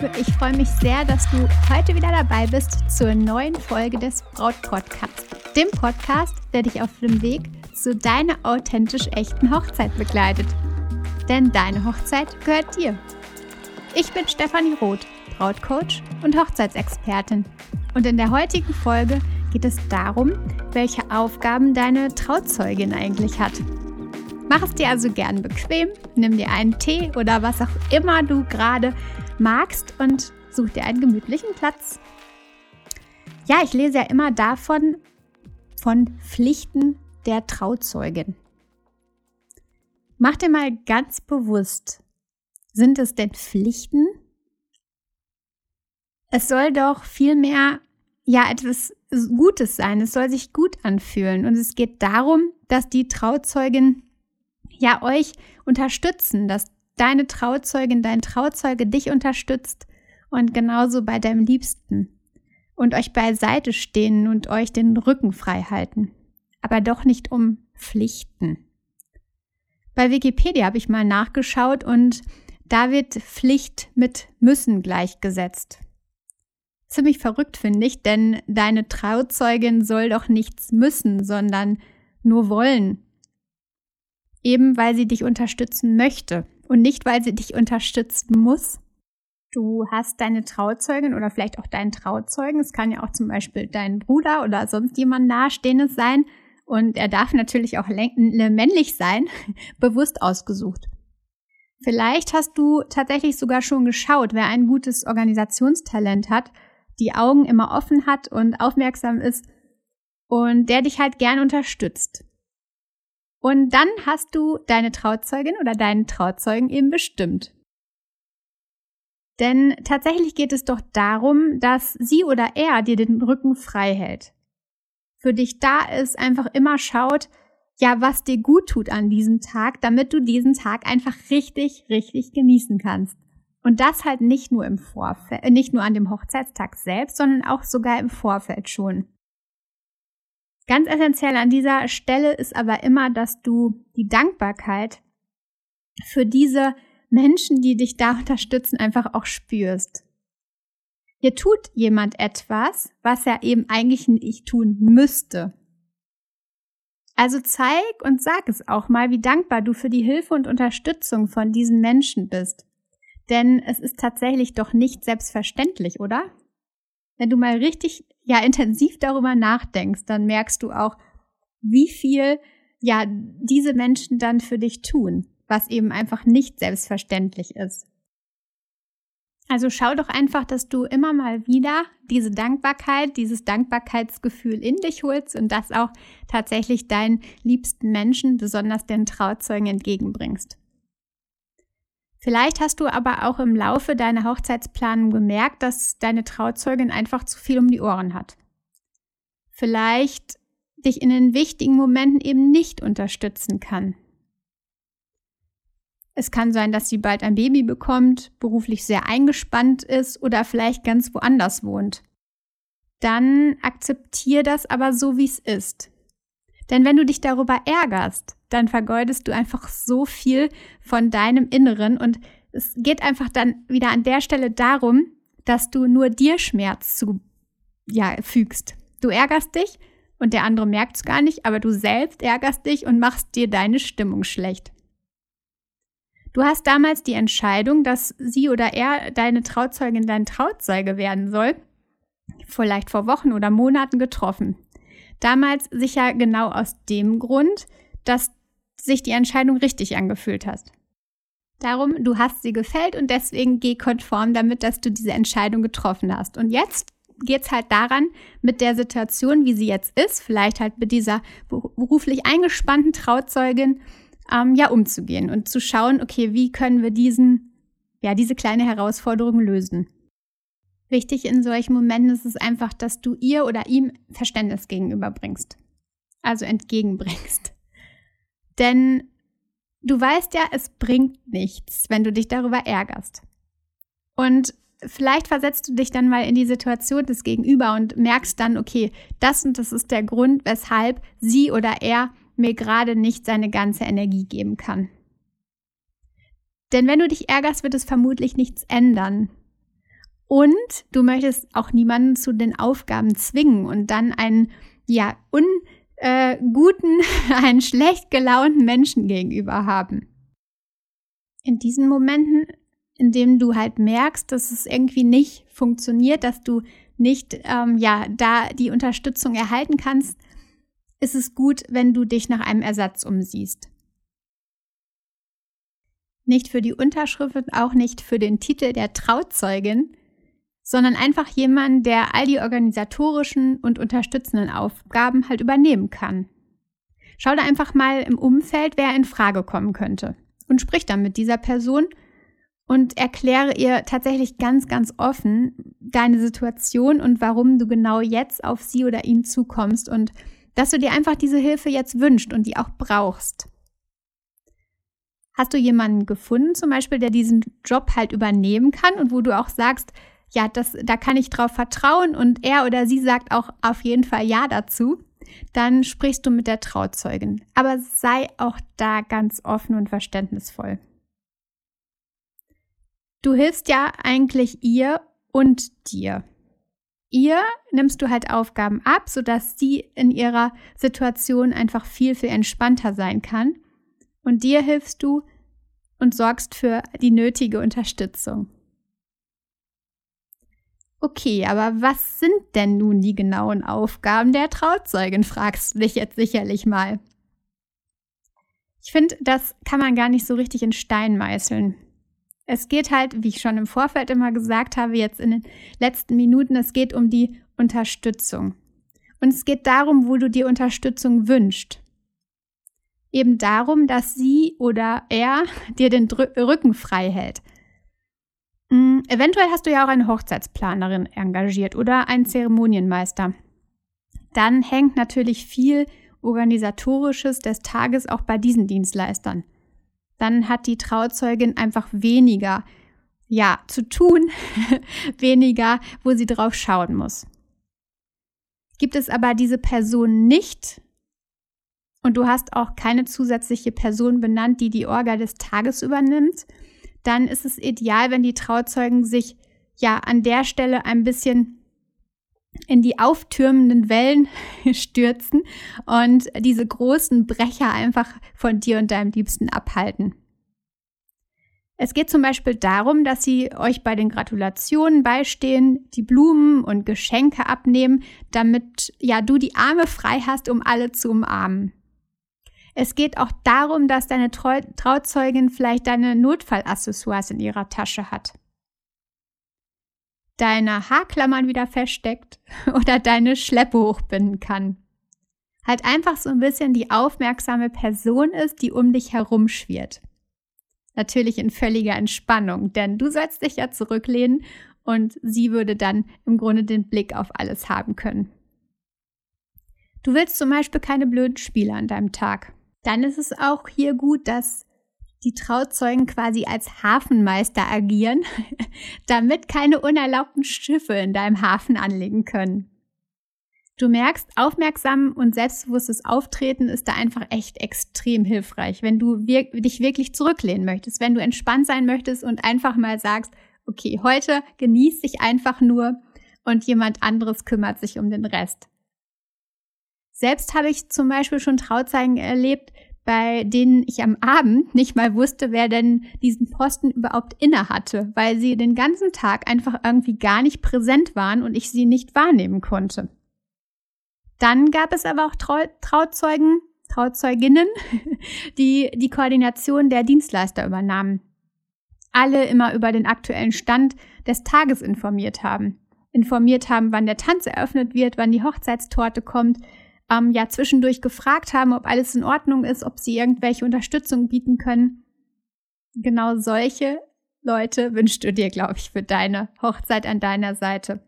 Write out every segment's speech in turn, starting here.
Liebe, ich freue mich sehr, dass du heute wieder dabei bist zur neuen Folge des Braut Podcasts, dem Podcast, der dich auf dem Weg zu deiner authentisch echten Hochzeit begleitet. Denn deine Hochzeit gehört dir. Ich bin Stefanie Roth, Brautcoach und Hochzeitsexpertin. Und in der heutigen Folge geht es darum, welche Aufgaben deine Trauzeugin eigentlich hat. Mach es dir also gern bequem, nimm dir einen Tee oder was auch immer du gerade magst und such dir einen gemütlichen Platz. Ja, ich lese ja immer davon, von Pflichten der Trauzeugin. Mach dir mal ganz bewusst, sind es denn Pflichten? Es soll doch vielmehr ja etwas Gutes sein. Es soll sich gut anfühlen. Und es geht darum, dass die Trauzeugin ja euch unterstützen, dass deine Trauzeugin, dein Trauzeuge dich unterstützt und genauso bei deinem Liebsten und euch beiseite stehen und euch den Rücken frei halten. Aber doch nicht um Pflichten. Bei Wikipedia habe ich mal nachgeschaut und da wird Pflicht mit müssen gleichgesetzt. Ziemlich verrückt finde ich, denn deine Trauzeugin soll doch nichts müssen, sondern nur wollen. Eben weil sie dich unterstützen möchte und nicht weil sie dich unterstützen muss. Du hast deine Trauzeugin oder vielleicht auch deinen Trauzeugen. Es kann ja auch zum Beispiel dein Bruder oder sonst jemand Nahestehendes sein. Und er darf natürlich auch männlich sein, bewusst ausgesucht. Vielleicht hast du tatsächlich sogar schon geschaut, wer ein gutes Organisationstalent hat die Augen immer offen hat und aufmerksam ist und der dich halt gern unterstützt. Und dann hast du deine Trauzeugin oder deinen Trauzeugen eben bestimmt. Denn tatsächlich geht es doch darum, dass sie oder er dir den Rücken frei hält. Für dich da ist, einfach immer schaut, ja, was dir gut tut an diesem Tag, damit du diesen Tag einfach richtig, richtig genießen kannst. Und das halt nicht nur im Vorfeld, nicht nur an dem Hochzeitstag selbst, sondern auch sogar im Vorfeld schon. Ganz essentiell an dieser Stelle ist aber immer, dass du die Dankbarkeit für diese Menschen, die dich da unterstützen, einfach auch spürst. Hier tut jemand etwas, was er eben eigentlich nicht tun müsste. Also zeig und sag es auch mal, wie dankbar du für die Hilfe und Unterstützung von diesen Menschen bist. Denn es ist tatsächlich doch nicht selbstverständlich, oder? Wenn du mal richtig, ja, intensiv darüber nachdenkst, dann merkst du auch, wie viel, ja, diese Menschen dann für dich tun, was eben einfach nicht selbstverständlich ist. Also schau doch einfach, dass du immer mal wieder diese Dankbarkeit, dieses Dankbarkeitsgefühl in dich holst und das auch tatsächlich deinen liebsten Menschen, besonders den Trauzeugen, entgegenbringst. Vielleicht hast du aber auch im Laufe deiner Hochzeitsplanung gemerkt, dass deine Trauzeugin einfach zu viel um die Ohren hat. Vielleicht dich in den wichtigen Momenten eben nicht unterstützen kann. Es kann sein, dass sie bald ein Baby bekommt, beruflich sehr eingespannt ist oder vielleicht ganz woanders wohnt. Dann akzeptier das aber so, wie es ist. Denn wenn du dich darüber ärgerst, dann vergeudest du einfach so viel von deinem Inneren und es geht einfach dann wieder an der Stelle darum, dass du nur dir Schmerz zu, ja, fügst. Du ärgerst dich und der andere merkt es gar nicht, aber du selbst ärgerst dich und machst dir deine Stimmung schlecht. Du hast damals die Entscheidung, dass sie oder er deine Trauzeugin dein Trauzeuge werden soll, vielleicht vor Wochen oder Monaten getroffen. Damals sicher genau aus dem Grund, dass sich die Entscheidung richtig angefühlt hast. Darum, du hast sie gefällt und deswegen geh konform damit, dass du diese Entscheidung getroffen hast. Und jetzt geht es halt daran, mit der Situation, wie sie jetzt ist, vielleicht halt mit dieser beruflich eingespannten Trauzeugin, ähm, ja, umzugehen und zu schauen, okay, wie können wir diesen, ja, diese kleine Herausforderung lösen. Wichtig in solchen Momenten ist es einfach, dass du ihr oder ihm Verständnis gegenüberbringst. Also entgegenbringst. Denn du weißt ja, es bringt nichts, wenn du dich darüber ärgerst. Und vielleicht versetzt du dich dann mal in die Situation des Gegenüber und merkst dann, okay, das und das ist der Grund, weshalb sie oder er mir gerade nicht seine ganze Energie geben kann. Denn wenn du dich ärgerst, wird es vermutlich nichts ändern. Und du möchtest auch niemanden zu den Aufgaben zwingen und dann einen, ja, unguten, äh, einen schlecht gelaunten Menschen gegenüber haben. In diesen Momenten, in denen du halt merkst, dass es irgendwie nicht funktioniert, dass du nicht, ähm, ja, da die Unterstützung erhalten kannst, ist es gut, wenn du dich nach einem Ersatz umsiehst. Nicht für die Unterschrift und auch nicht für den Titel der Trauzeugin, sondern einfach jemand, der all die organisatorischen und unterstützenden Aufgaben halt übernehmen kann. Schau da einfach mal im Umfeld, wer in Frage kommen könnte und sprich dann mit dieser Person und erkläre ihr tatsächlich ganz, ganz offen deine Situation und warum du genau jetzt auf sie oder ihn zukommst und dass du dir einfach diese Hilfe jetzt wünscht und die auch brauchst. Hast du jemanden gefunden, zum Beispiel, der diesen Job halt übernehmen kann und wo du auch sagst, ja, das, da kann ich drauf vertrauen und er oder sie sagt auch auf jeden Fall Ja dazu, dann sprichst du mit der Trauzeugin. Aber sei auch da ganz offen und verständnisvoll. Du hilfst ja eigentlich ihr und dir. Ihr nimmst du halt Aufgaben ab, sodass sie in ihrer Situation einfach viel, viel entspannter sein kann. Und dir hilfst du und sorgst für die nötige Unterstützung. Okay, aber was sind denn nun die genauen Aufgaben der Trauzeugin, fragst du dich jetzt sicherlich mal. Ich finde, das kann man gar nicht so richtig in Stein meißeln. Es geht halt, wie ich schon im Vorfeld immer gesagt habe, jetzt in den letzten Minuten, es geht um die Unterstützung. Und es geht darum, wo du dir Unterstützung wünschst. Eben darum, dass sie oder er dir den Rücken frei hält. Eventuell hast du ja auch eine Hochzeitsplanerin engagiert oder einen Zeremonienmeister. Dann hängt natürlich viel Organisatorisches des Tages auch bei diesen Dienstleistern dann hat die Trauzeugin einfach weniger, ja, zu tun, weniger, wo sie drauf schauen muss. Gibt es aber diese Person nicht und du hast auch keine zusätzliche Person benannt, die die Orga des Tages übernimmt, dann ist es ideal, wenn die Trauzeugen sich ja an der Stelle ein bisschen in die auftürmenden Wellen stürzen und diese großen Brecher einfach von dir und deinem Liebsten abhalten. Es geht zum Beispiel darum, dass sie euch bei den Gratulationen beistehen, die Blumen und Geschenke abnehmen, damit ja du die Arme frei hast, um alle zu umarmen. Es geht auch darum, dass deine Trau Trauzeugin vielleicht deine Notfallaccessoires in ihrer Tasche hat deine Haarklammern wieder feststeckt oder deine Schleppe hochbinden kann. Halt einfach so ein bisschen die aufmerksame Person ist, die um dich herumschwirrt. Natürlich in völliger Entspannung, denn du sollst dich ja zurücklehnen und sie würde dann im Grunde den Blick auf alles haben können. Du willst zum Beispiel keine blöden Spiele an deinem Tag. Dann ist es auch hier gut, dass die Trauzeugen quasi als Hafenmeister agieren, damit keine unerlaubten Schiffe in deinem Hafen anlegen können. Du merkst, aufmerksam und selbstbewusstes Auftreten ist da einfach echt extrem hilfreich, wenn du wir dich wirklich zurücklehnen möchtest, wenn du entspannt sein möchtest und einfach mal sagst, okay, heute genieß dich einfach nur und jemand anderes kümmert sich um den Rest. Selbst habe ich zum Beispiel schon Trauzeugen erlebt, bei denen ich am Abend nicht mal wusste, wer denn diesen Posten überhaupt inne hatte, weil sie den ganzen Tag einfach irgendwie gar nicht präsent waren und ich sie nicht wahrnehmen konnte. Dann gab es aber auch Trau Trauzeugen, Trauzeuginnen, die die Koordination der Dienstleister übernahmen. Alle immer über den aktuellen Stand des Tages informiert haben. Informiert haben, wann der Tanz eröffnet wird, wann die Hochzeitstorte kommt, ähm, ja zwischendurch gefragt haben, ob alles in Ordnung ist, ob sie irgendwelche Unterstützung bieten können. Genau solche Leute wünschst du dir, glaube ich, für deine Hochzeit an deiner Seite.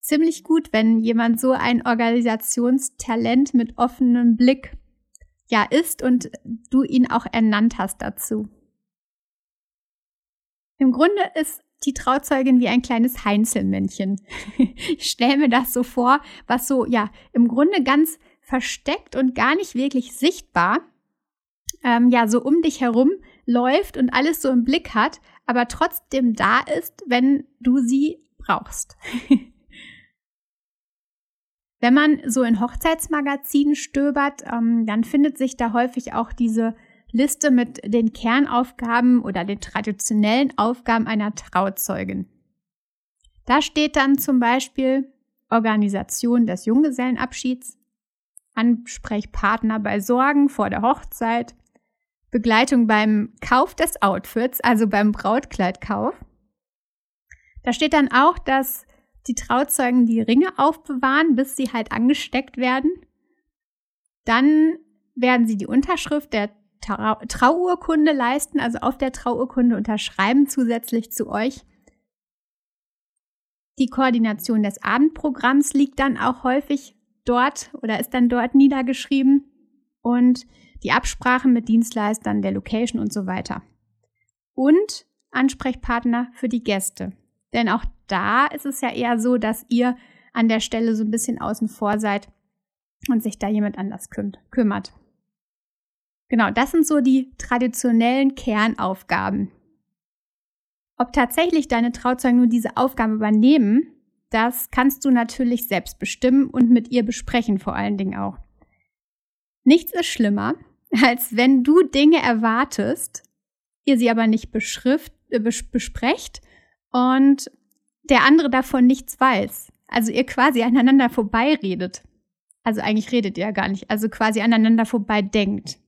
Ziemlich gut, wenn jemand so ein Organisationstalent mit offenem Blick ja ist und du ihn auch ernannt hast dazu. Im Grunde ist die Trauzeugin wie ein kleines Heinzelmännchen. ich stelle mir das so vor, was so, ja, im Grunde ganz versteckt und gar nicht wirklich sichtbar, ähm, ja, so um dich herum läuft und alles so im Blick hat, aber trotzdem da ist, wenn du sie brauchst. Wenn man so in Hochzeitsmagazinen stöbert, ähm, dann findet sich da häufig auch diese Liste mit den Kernaufgaben oder den traditionellen Aufgaben einer Trauzeugin. Da steht dann zum Beispiel Organisation des Junggesellenabschieds, Ansprechpartner bei Sorgen vor der Hochzeit, Begleitung beim Kauf des Outfits, also beim Brautkleidkauf. Da steht dann auch, dass die Trauzeugen die Ringe aufbewahren, bis sie halt angesteckt werden. Dann werden sie die Unterschrift der Trau Trauurkunde leisten, also auf der Trauurkunde unterschreiben zusätzlich zu euch. Die Koordination des Abendprogramms liegt dann auch häufig dort oder ist dann dort niedergeschrieben und die Absprache mit Dienstleistern, der Location und so weiter. Und Ansprechpartner für die Gäste. Denn auch da ist es ja eher so, dass ihr an der Stelle so ein bisschen außen vor seid und sich da jemand anders kümmert. Genau, das sind so die traditionellen Kernaufgaben. Ob tatsächlich deine Trauzeugen nur diese Aufgaben übernehmen, das kannst du natürlich selbst bestimmen und mit ihr besprechen vor allen Dingen auch. Nichts ist schlimmer, als wenn du Dinge erwartest, ihr sie aber nicht beschrift, äh, besprecht und der andere davon nichts weiß. Also ihr quasi aneinander vorbeiredet. Also eigentlich redet ihr ja gar nicht, also quasi aneinander vorbei denkt.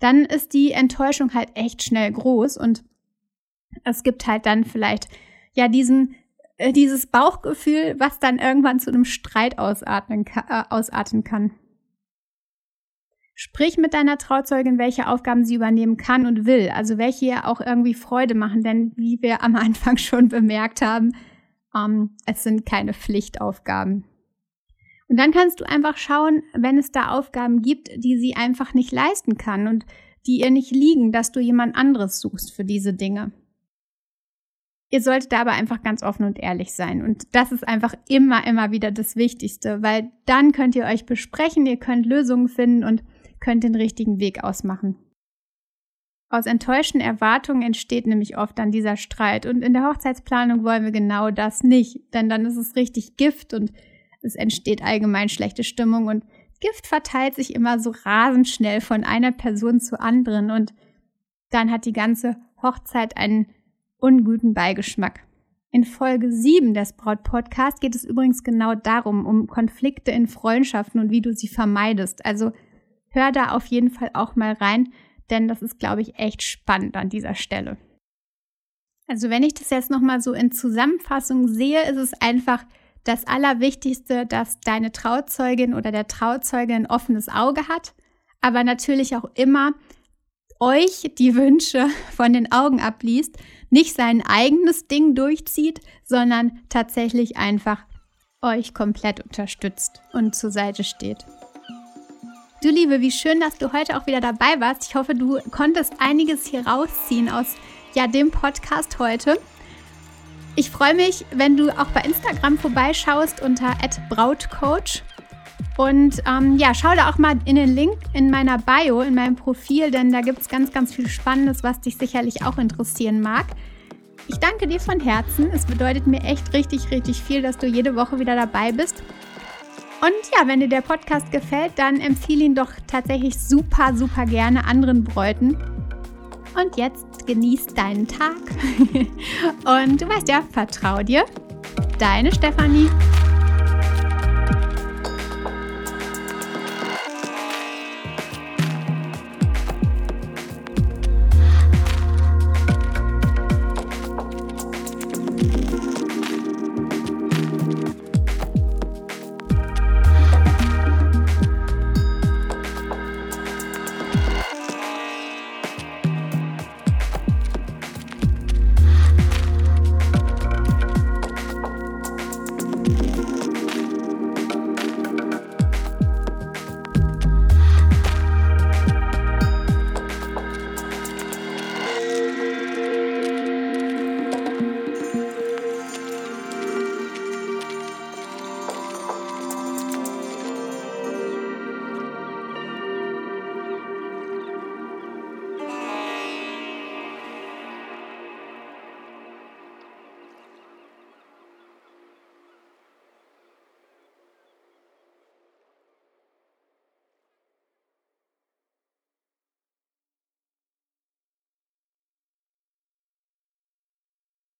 Dann ist die Enttäuschung halt echt schnell groß und es gibt halt dann vielleicht ja diesen äh, dieses Bauchgefühl, was dann irgendwann zu einem Streit ausatmen, äh, ausarten kann. Sprich mit deiner Trauzeugin, welche Aufgaben sie übernehmen kann und will, also welche ihr auch irgendwie Freude machen, denn wie wir am Anfang schon bemerkt haben, ähm, es sind keine Pflichtaufgaben. Und dann kannst du einfach schauen, wenn es da Aufgaben gibt, die sie einfach nicht leisten kann und die ihr nicht liegen, dass du jemand anderes suchst für diese Dinge. Ihr solltet aber einfach ganz offen und ehrlich sein. Und das ist einfach immer, immer wieder das Wichtigste, weil dann könnt ihr euch besprechen, ihr könnt Lösungen finden und könnt den richtigen Weg ausmachen. Aus enttäuschten Erwartungen entsteht nämlich oft dann dieser Streit. Und in der Hochzeitsplanung wollen wir genau das nicht, denn dann ist es richtig Gift und es entsteht allgemein schlechte Stimmung und Gift verteilt sich immer so rasend schnell von einer Person zu anderen und dann hat die ganze Hochzeit einen unguten Beigeschmack. In Folge 7 des Braut Podcast geht es übrigens genau darum, um Konflikte in Freundschaften und wie du sie vermeidest. Also hör da auf jeden Fall auch mal rein, denn das ist, glaube ich, echt spannend an dieser Stelle. Also wenn ich das jetzt nochmal so in Zusammenfassung sehe, ist es einfach das Allerwichtigste, dass deine Trauzeugin oder der Trauzeuge ein offenes Auge hat, aber natürlich auch immer euch die Wünsche von den Augen abliest, nicht sein eigenes Ding durchzieht, sondern tatsächlich einfach euch komplett unterstützt und zur Seite steht. Du Liebe, wie schön, dass du heute auch wieder dabei warst. Ich hoffe, du konntest einiges hier rausziehen aus ja, dem Podcast heute. Ich freue mich, wenn du auch bei Instagram vorbeischaust unter @brautcoach und ähm, ja, schau da auch mal in den Link in meiner Bio, in meinem Profil, denn da gibt es ganz, ganz viel Spannendes, was dich sicherlich auch interessieren mag. Ich danke dir von Herzen. Es bedeutet mir echt richtig, richtig viel, dass du jede Woche wieder dabei bist. Und ja, wenn dir der Podcast gefällt, dann empfehle ihn doch tatsächlich super, super gerne anderen Bräuten. Und jetzt genieß deinen Tag. Und du weißt ja, vertrau dir. Deine Stefanie.